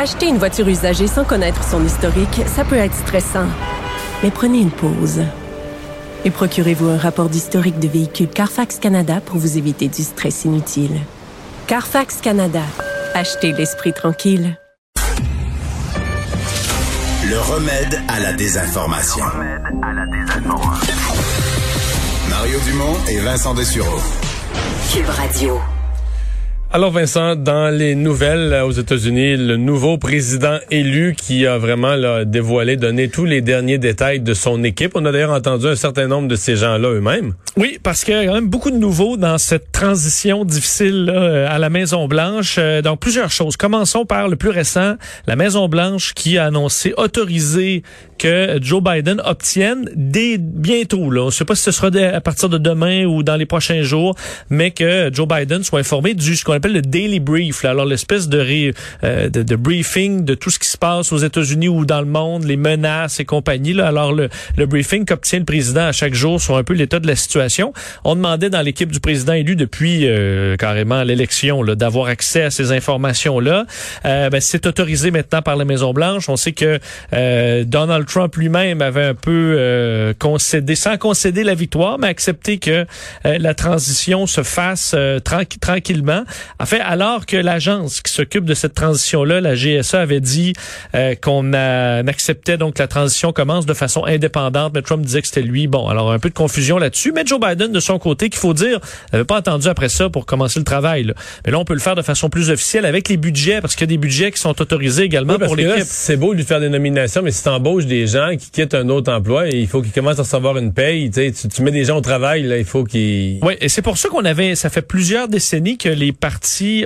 Acheter une voiture usagée sans connaître son historique, ça peut être stressant. Mais prenez une pause. Et procurez-vous un rapport d'historique de véhicule Carfax Canada pour vous éviter du stress inutile. Carfax Canada. Achetez l'esprit tranquille. Le remède à la désinformation. Mario Dumont et Vincent Dessureau. Cube Radio. Alors Vincent, dans les nouvelles aux États-Unis, le nouveau président élu qui a vraiment là, dévoilé, donné tous les derniers détails de son équipe. On a d'ailleurs entendu un certain nombre de ces gens-là eux-mêmes. Oui, parce qu'il y a quand même beaucoup de nouveaux dans cette transition difficile là, à la Maison Blanche. Euh, donc plusieurs choses. Commençons par le plus récent, la Maison Blanche qui a annoncé autoriser que Joe Biden obtienne dès bientôt. Là. On ne sait pas si ce sera à partir de demain ou dans les prochains jours, mais que Joe Biden soit informé du ce appelle le daily brief. Là. Alors l'espèce de, euh, de, de, briefing de tout ce qui se passe aux États-Unis ou dans le monde, les menaces et compagnie. Là. Alors le, le briefing qu'obtient le président à chaque jour sur un peu l'état de la situation. On demandait dans l'équipe du président élu depuis euh, carrément l'élection d'avoir accès à ces informations-là. Euh, ben, c'est autorisé maintenant par la Maison Blanche. On sait que euh, Donald Trump lui-même avait un peu euh, concédé, sans concéder la victoire, mais accepté que euh, la transition se fasse tranquillement. En fait, alors que l'agence qui s'occupe de cette transition-là, la GSA, avait dit qu'on acceptait donc que la transition commence de façon indépendante, mais Trump disait que c'était lui. Bon, alors un peu de confusion là-dessus, mais Joe Biden, de son côté, qu'il faut dire, n'avait pas attendu après ça pour commencer le travail. Là. Mais là, on peut le faire de façon plus officielle avec les budgets, parce qu'il y a des budgets qui sont autorisés également pour l'équipe. C'est beau de lui faire des nominations, mais si t'embauches des gens qui quittent un autre emploi, et il faut qu'ils commencent à recevoir une paye. Tu, tu mets des gens au travail, là, il faut qu'ils... Oui, et c'est pour ça qu'on avait, ça fait plusieurs décennies que les partis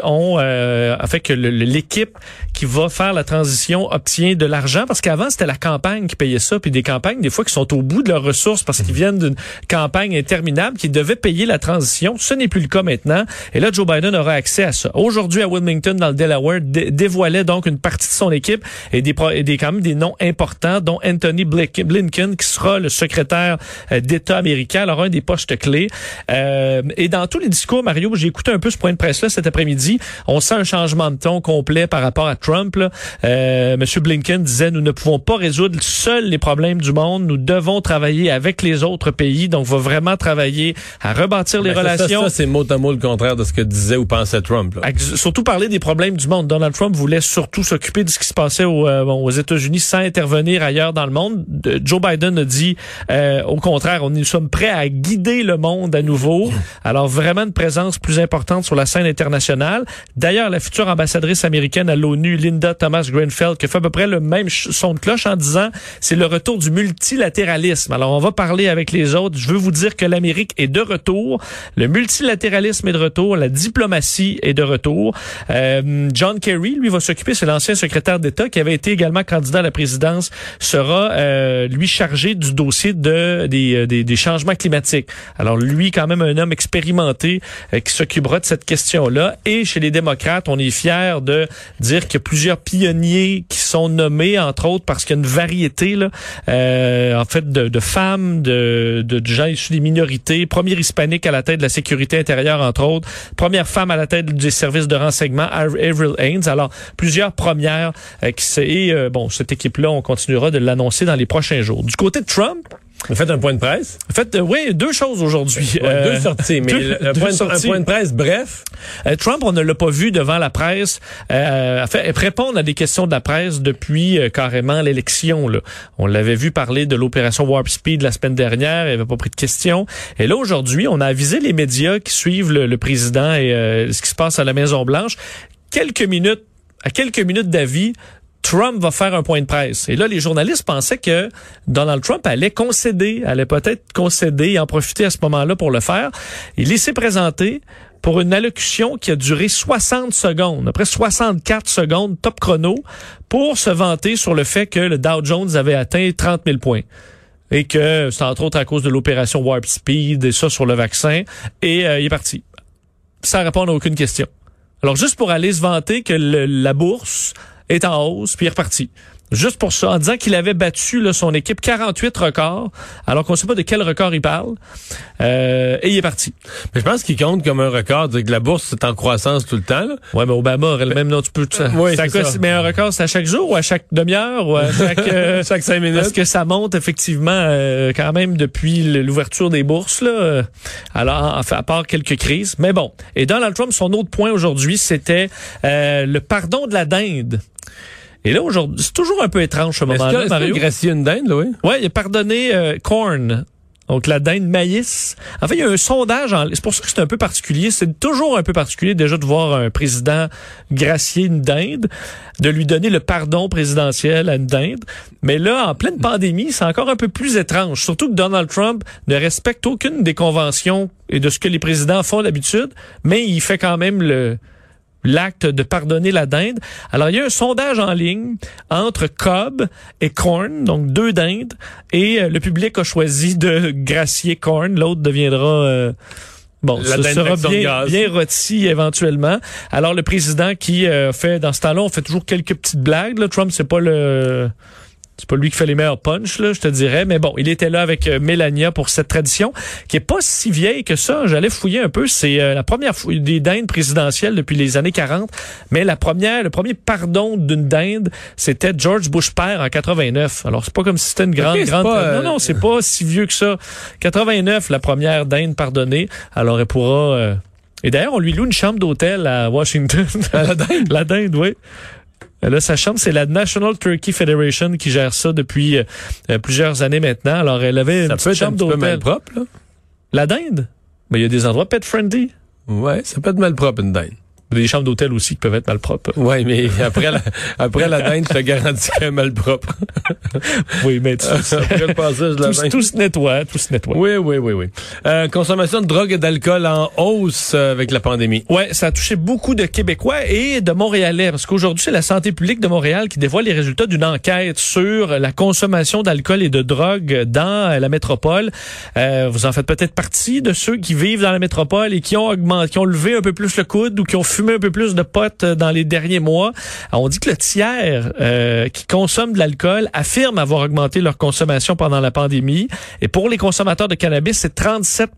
ont, euh, fait que l'équipe qui va faire la transition obtient de l'argent, parce qu'avant, c'était la campagne qui payait ça, puis des campagnes, des fois, qui sont au bout de leurs ressources parce qu'ils viennent d'une campagne interminable, qui devait payer la transition. Ce n'est plus le cas maintenant. Et là, Joe Biden aura accès à ça. Aujourd'hui, à Wilmington, dans le Delaware, dévoilait donc une partie de son équipe et des, et des quand même des noms importants, dont Anthony Blinken, qui sera le secrétaire euh, d'État américain, alors un des postes clés. Euh, et dans tous les discours, Mario, j'ai écouté un peu ce point de presse-là cet après-midi. On sent un changement de ton complet par rapport à Trump. Là. Euh, Monsieur Blinken disait, nous ne pouvons pas résoudre seuls les problèmes du monde. Nous devons travailler avec les autres pays. Donc, on va vraiment travailler à rebâtir les ben, relations. Ça, c'est mot à mot le contraire de ce que disait ou pensait Trump. Là. Surtout parler des problèmes du monde. Donald Trump voulait surtout s'occuper de ce qui se passait aux, euh, aux États-Unis sans intervenir ailleurs dans le monde. Joe Biden a dit, euh, au contraire, on nous sommes prêts à guider le monde à nouveau. Alors vraiment une présence plus importante sur la scène internationale. D'ailleurs, la future ambassadrice américaine à l'ONU, Linda Thomas Greenfield, qui fait à peu près le même son de cloche en disant, c'est le retour du multilatéralisme. Alors on va parler avec les autres. Je veux vous dire que l'Amérique est de retour. Le multilatéralisme est de retour. La diplomatie est de retour. Euh, John Kerry, lui, va s'occuper, c'est l'ancien secrétaire d'État qui avait été également candidat à la présidence, sera euh, lui chargé du dossier de des, euh, des, des, changements climatiques. Alors lui, quand même un homme expérimenté euh, qui s'occupera de cette question-là. Et chez les démocrates, on est fier de dire qu'il y a plusieurs pionniers qui sont nommés, entre autres parce qu'il y a une variété euh, en fait de, femmes, de, de, gens issus des minorités. Première hispanique à la tête de la sécurité intérieure, entre autres. Première femme à la tête des services de renseignement, Avril Haines. Alors plusieurs premières qui et bon cette équipe-là, on continuera de l'annoncer dans les prochains jours. Du côté de Trump, vous faites un point de presse? Faites, euh, oui, deux choses aujourd'hui. deux euh, sorties, mais un, point de, presse bref. Euh, Trump, on ne l'a pas vu devant la presse euh, fait, répondre à des questions de la presse depuis carrément l'élection. On l'avait vu parler de l'opération Warp Speed la semaine dernière, il n'avait pas pris de questions. Et là, aujourd'hui, on a avisé les médias qui suivent le, le président et ce qui se passe à la Maison-Blanche. Quelques minutes à quelques minutes d'avis, Trump va faire un point de presse. Et là, les journalistes pensaient que Donald Trump allait concéder, allait peut-être concéder et en profiter à ce moment-là pour le faire. Il s'est présenté pour une allocution qui a duré 60 secondes, après 64 secondes, top chrono, pour se vanter sur le fait que le Dow Jones avait atteint 30 000 points et que c'est entre autres à cause de l'opération Warp Speed et ça sur le vaccin. Et euh, il est parti, sans répondre à aucune question. Alors juste pour aller se vanter que la bourse est en hausse, puis il est reparti. juste pour ça, en disant qu'il avait battu là, son équipe 48 records, alors qu'on ne sait pas de quel record il parle. Euh, et il est parti. Mais je pense qu'il compte comme un record, que la bourse est en croissance tout le temps. Là. Ouais, mais Obama aurait le même nom. Tu peux, ça, oui, ça, ça. Mais un record, c'est à chaque jour ou à chaque demi-heure ou à chaque, euh, chaque cinq minutes. Parce que ça monte effectivement euh, quand même depuis l'ouverture des bourses. Là. Alors, à part quelques crises. Mais bon. Et Donald Trump, son autre point aujourd'hui, c'était euh, le pardon de la dinde. Et là, aujourd'hui, c'est toujours un peu étrange ce moment-là, Mario. Est-ce une dinde, là, oui? Oui, il a pardonné euh, Corn. Donc, la dinde maïs. En fait, il y a un sondage en C'est pour ça que c'est un peu particulier. C'est toujours un peu particulier déjà de voir un président gracier une dinde, de lui donner le pardon présidentiel à une dinde. Mais là, en pleine pandémie, c'est encore un peu plus étrange. Surtout que Donald Trump ne respecte aucune des conventions et de ce que les présidents font d'habitude, mais il fait quand même le l'acte de pardonner la dinde. Alors, il y a un sondage en ligne entre Cobb et Corn, donc deux dindes, et euh, le public a choisi de gracier Corn. L'autre deviendra... Euh, Bon, la ce sera bien, bien rôti éventuellement. Alors le président qui euh, fait dans ce temps-là, on fait toujours quelques petites blagues. Là. Trump, c'est pas le c'est pas lui qui fait les meilleurs punch, là, je te dirais. Mais bon, il était là avec euh, Mélania pour cette tradition qui est pas si vieille que ça. J'allais fouiller un peu. C'est euh, la première des dindes présidentielles depuis les années 40. Mais la première, le premier pardon d'une dinde, c'était George Bush père en 89. Alors c'est pas comme si c'était une grande, grande. Pas, non, non, c'est pas si vieux que ça. 89, la première dinde pardonnée. Alors elle pourra. Et d'ailleurs, on lui loue une chambre d'hôtel à Washington. la dinde? la dinde, oui. Là, sa chambre, c'est la National Turkey Federation qui gère ça depuis euh, plusieurs années maintenant. Alors, elle avait ça une peut chambre d'hôtel. propre, là. La dinde? Mais il y a des endroits pet friendly. Ouais, ça peut être mal propre, une dinde. Des chambres d'hôtel aussi qui peuvent être malpropres. Oui, mais après la, après la dinde, je te garantis qu'elle est malpropre. oui, mais tu, après le passage de la tout, tout, se nettoie, tout se nettoie. Oui, oui, oui, oui. Euh, consommation de drogue et d'alcool en hausse euh, avec la pandémie. Oui, ça a touché beaucoup de Québécois et de Montréalais, parce qu'aujourd'hui, c'est la santé publique de Montréal qui dévoile les résultats d'une enquête sur la consommation d'alcool et de drogue dans la métropole. Euh, vous en faites peut-être partie de ceux qui vivent dans la métropole et qui ont augmenté, qui ont levé un peu plus le coude ou qui ont fumé un peu plus de potes dans les derniers mois. Alors, on dit que le tiers euh, qui consomme de l'alcool affirme avoir augmenté leur consommation pendant la pandémie. Et pour les consommateurs de cannabis, c'est 37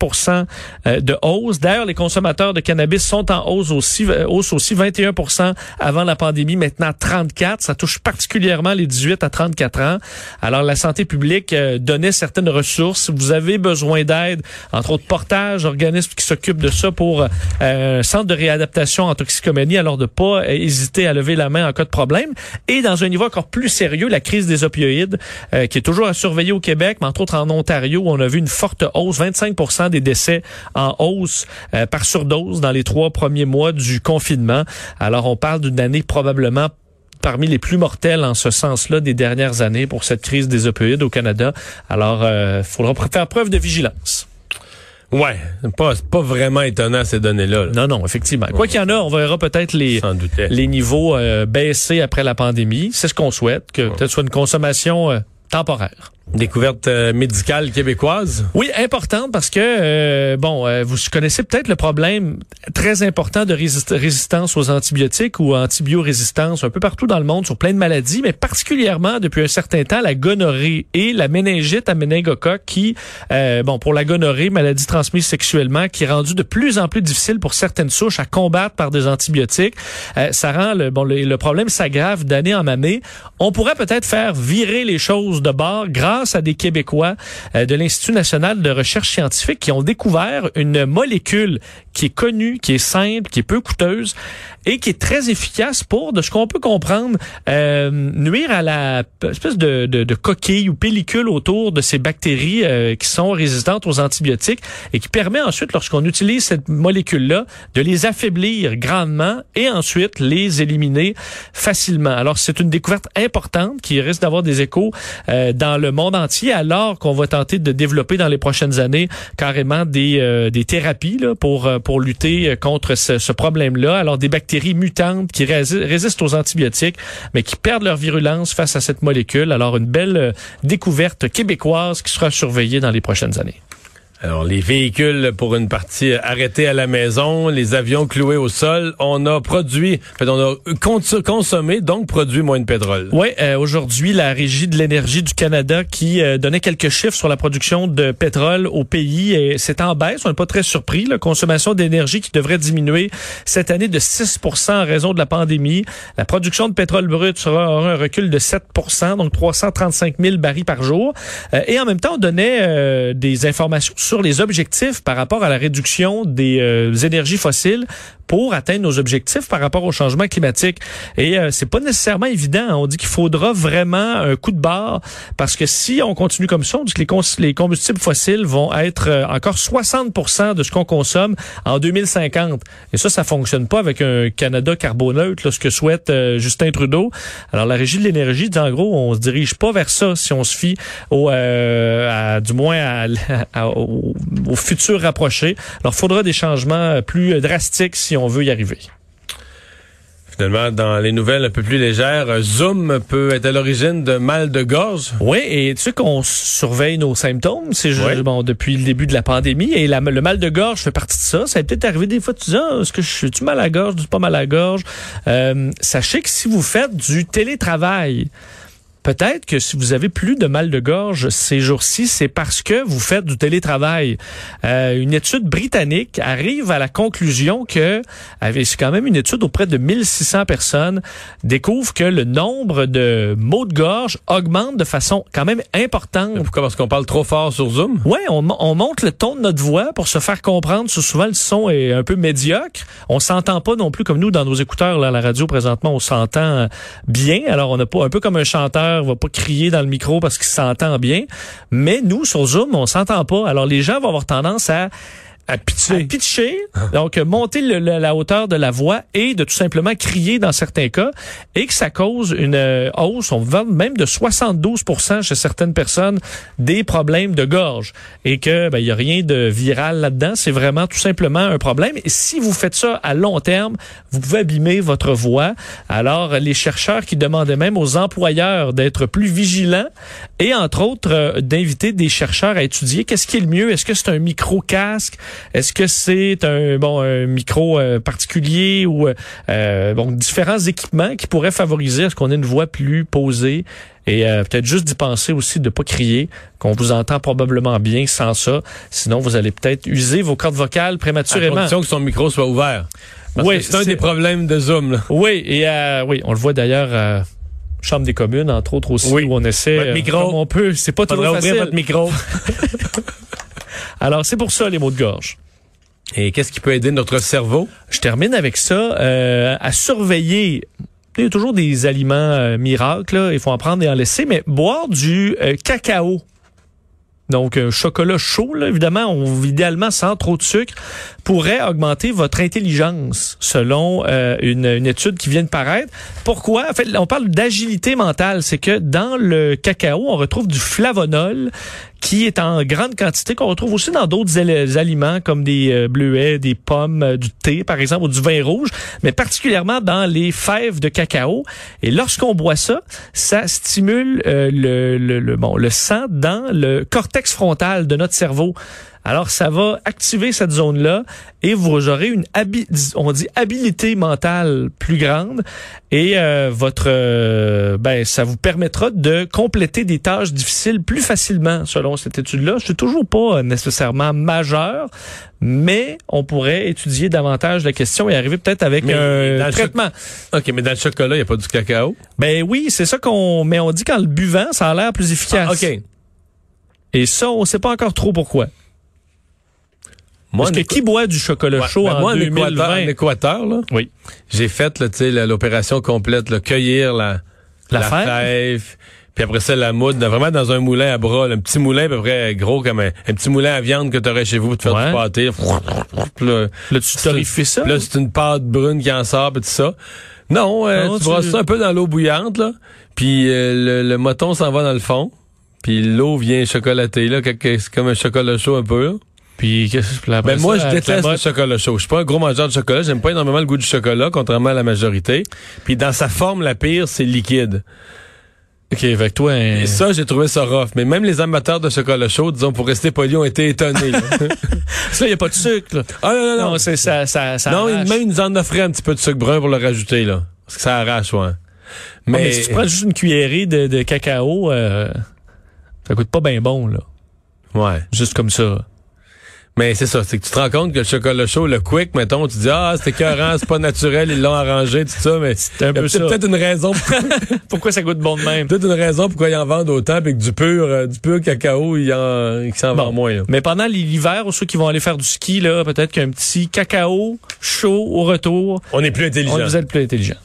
de hausse. D'ailleurs, les consommateurs de cannabis sont en hausse aussi, hausse aussi 21% avant la pandémie, maintenant 34. Ça touche particulièrement les 18 à 34 ans. Alors, la santé publique euh, donnait certaines ressources. Vous avez besoin d'aide, entre autres portage, organismes qui s'occupent de ça pour euh, un centre de réadaptation toxicomanie, alors de pas hésiter à lever la main en cas de problème. Et dans un niveau encore plus sérieux, la crise des opioïdes, euh, qui est toujours à surveiller au Québec, mais entre autres en Ontario, où on a vu une forte hausse, 25 des décès en hausse euh, par surdose dans les trois premiers mois du confinement. Alors on parle d'une année probablement parmi les plus mortels en ce sens-là des dernières années pour cette crise des opioïdes au Canada. Alors, il euh, faudra faire preuve de vigilance. Ouais, pas pas vraiment étonnant ces données-là. Non, non, effectivement. Quoi qu'il y en a, on verra peut-être les les niveaux euh, baisser après la pandémie. C'est ce qu'on souhaite, que peut-être soit une consommation euh, temporaire. Découverte euh, médicale québécoise? Oui, importante parce que, euh, bon, euh, vous connaissez peut-être le problème très important de résistance aux antibiotiques ou antibiorésistance un peu partout dans le monde sur plein de maladies, mais particulièrement depuis un certain temps la gonorrhée et la méningite à méningocoque qui, bon, pour la gonorrhée, maladie transmise sexuellement, qui est rendue de plus en plus difficile pour certaines souches à combattre par des antibiotiques. ça rend le, bon, le, le problème s'aggrave d'année en année. On pourrait peut-être faire virer les choses de bord grâce à des Québécois euh, de l'Institut national de recherche scientifique qui ont découvert une molécule qui est connue, qui est simple, qui est peu coûteuse et qui est très efficace pour, de ce qu'on peut comprendre, euh, nuire à la espèce de, de, de, coquille ou pellicule autour de ces bactéries euh, qui sont résistantes aux antibiotiques et qui permet ensuite, lorsqu'on utilise cette molécule-là, de les affaiblir grandement et ensuite les éliminer facilement. Alors, c'est une découverte importante qui risque d'avoir des échos euh, dans le monde entier alors qu'on va tenter de développer dans les prochaines années carrément des, euh, des thérapies là, pour, pour lutter contre ce, ce problème-là. Alors, des bactéries mutantes qui résistent aux antibiotiques, mais qui perdent leur virulence face à cette molécule. Alors, une belle euh, découverte québécoise qui sera surveillée dans les prochaines années. Alors, les véhicules pour une partie arrêtés à la maison, les avions cloués au sol, on a produit, on a cons- consommé, donc produit moins de pétrole. Oui, euh, aujourd'hui, la Régie de l'énergie du Canada qui euh, donnait quelques chiffres sur la production de pétrole au pays, et c'est en baisse, on n'est pas très surpris. La consommation d'énergie qui devrait diminuer cette année de 6% en raison de la pandémie. La production de pétrole brut sera aura un recul de 7 donc 335 000 barils par jour. Euh, et en même temps, on donnait euh, des informations sur les objectifs par rapport à la réduction des euh, énergies fossiles pour atteindre nos objectifs par rapport au changement climatique. Et euh, c'est pas nécessairement évident. On dit qu'il faudra vraiment un coup de barre parce que si on continue comme ça, on dit que les, combustibles fossiles vont être euh, encore 60% de ce qu'on consomme en 2050. Et ça, ça fonctionne pas avec un Canada carboneutre, là, ce que souhaite euh, Justin Trudeau. Alors la Régie de l'énergie dit en gros, on se dirige pas vers ça si on se fie au, euh, à- du moins à- au, au futur rapproché. Alors faudra des changements euh, plus drastiques si on veut y arriver. Finalement, dans les nouvelles un peu plus légères, Zoom peut être à l'origine de mal de gorge. Oui, et tu sais qu'on surveille nos symptômes, c'est Oui. bon depuis le début de la pandémie et la- le mal de gorge fait partie de ça. Ça a peut-être arrivé des fois tu dis ah, est-ce que je suis mal à la gorge, je suis pas mal à la gorge? Euh, sachez que si vous faites du télétravail, Peut-être que si vous avez plus de mal de gorge ces jours-ci, c'est parce que vous faites du télétravail. Euh, une étude britannique arrive à la conclusion que, avec- c'est quand même une étude auprès de 1600 personnes, découvre que le nombre de maux de gorge augmente de façon quand même importante. Pourquoi? Parce qu'on parle trop fort sur Zoom? Ouais, on, on monte le ton de notre voix pour se faire comprendre. Sou- Souvent, le son est un peu médiocre. On s'entend pas non plus comme nous dans nos écouteurs là, à la radio présentement. On s'entend euh, bien. Alors, on n'a pas un peu comme un chanteur va pas crier dans le micro parce qu'il s'entend bien. Mais nous, sur Zoom, on s'entend pas. Alors, les gens vont avoir tendance à à pitcher. pitcher, donc euh, monter le- le- la hauteur de la voix et de tout simplement crier dans certains cas, et que ça cause une euh, hausse, on va même de 72% chez certaines personnes, des problèmes de gorge. Et que ben, il y a rien de viral là-dedans, c'est vraiment tout simplement un problème. Et si vous faites ça à long terme, vous pouvez abîmer votre voix. Alors, les chercheurs qui demandaient même aux employeurs d'être plus vigilants et entre autres euh, d'inviter des chercheurs à étudier qu'est-ce qui est le mieux. Est-ce que c'est un micro-casque? Est-ce que c'est un bon un micro euh, particulier ou euh, euh, bon différents équipements qui pourraient favoriser à ce qu'on ait une voix plus posée et euh, peut-être juste d'y penser aussi de pas crier, qu'on vous entend probablement bien sans ça. Sinon, vous allez peut-être user vos cordes vocales À prématurément. condition que son micro soit ouvert. Parce Oui, c'est un des problèmes de Zoom. Là. Oui, et euh, oui, on le voit d'ailleurs à Chambre des communes, entre autres aussi, Oui. où on essaie Votre euh, micro. comme on peut. C'est pas toujours Faudrait ouvrir facile. votre micro. Alors, c'est pour ça les mots de gorge. Et qu'est-ce qui peut aider notre cerveau? Je termine avec ça, euh, à surveiller. Il y a toujours des aliments euh, miracles, là, il faut en prendre et en laisser, mais boire du euh, cacao. Donc, un chocolat chaud, là, évidemment, on, idéalement sans trop de sucre, pourrait augmenter votre intelligence, selon une, une étude qui vient de paraître. Pourquoi? En fait, on parle d'agilité mentale. C'est que dans le cacao, on retrouve du flavonol qui est en grande quantité, qu'on retrouve aussi dans d'autres al- aliments comme des euh, bleuets, des pommes, euh, du thé, par exemple, ou du vin rouge, mais particulièrement dans les fèves de cacao. Et lorsqu'on boit ça, ça stimule euh, le, le, le- bon, le sang dans le cortex frontal de notre cerveau. Alors, ça va activer cette zone-là et vous aurez une habi on dit habilité mentale plus grande et euh, votre euh, ben ça vous permettra de compléter des tâches difficiles plus facilement selon cette étude-là. Je suis toujours pas euh, nécessairement majeur, mais on pourrait étudier davantage la question et arriver peut-être avec Mais un traitement. OK, mais dans le chocolat, il n'y a pas du cacao? Ben oui, c'est ça qu'on mais on dit qu'en le buvant, ça a l'air plus efficace. Ah, OK. Et ça, on sait pas encore trop pourquoi. Moi, Parce que qui boit du chocolat Ouais, chaud ben en moi, en Équateur, 2020? en Équateur, là, Oui. j'ai fait l'opération complète, là, cueillir la, La la fève? fève, puis après ça, la moudre, vraiment dans un moulin à bras, là, un petit moulin à peu près gros comme un, un petit moulin à viande que tu aurais chez vous pour te faire Ouais. du pâté. Là, Là, tu torréfies ça? là, c'est une pâte brune qui en sort, puis tout ça. Non, euh, Non, tu tu- brasses ça un peu dans l'eau bouillante, là, puis euh, le, le moton s'en va dans le fond, puis l'eau vient chocolatée, là, c'est comme un chocolat chaud un peu, là. Puis, qu'est-ce que- après Ben moi, je la déteste le chocolat chaud. Je suis pas un gros mangeur de chocolat. J'aime pas énormément le goût du chocolat, contrairement à la majorité. Puis dans sa forme, la pire, c'est liquide. OK, avec toi. Et ça, j'ai trouvé ça rough. Mais même les amateurs de chocolat chaud, disons, pour rester poli, ont été étonnés. là. ça, il n'y a pas de sucre. Là. ah non, non, non. Non, c'est ça, ça, ça non, arrache. même ils nous en offraient un petit peu de sucre brun pour le rajouter, là. Parce que ça arrache, ouais. Mais, Mais, si tu prends juste une cuillerée de, de cacao, euh, ça coûte pas bien bon, là. ouais. Juste comme ça. Mais c'est ça, c'est que tu te rends compte que le chocolat chaud, le quick, mettons, tu dis, ah, c'est écœurant, c'est pas naturel, ils l'ont arrangé, tout ça, mais un y a peu ça. peut-être une raison, Pourquoi ça goûte bon de même? peut-être une raison pourquoi ils en vendent autant, puis que du pur, euh, du pur cacao, ils en, ils s'en Bon. vendent moins, là. Mais pendant l'hiver, ceux qui vont aller faire du ski, là, peut-être qu'un petit cacao chaud au retour, On est plus intelligent. on vous êtes plus intelligent.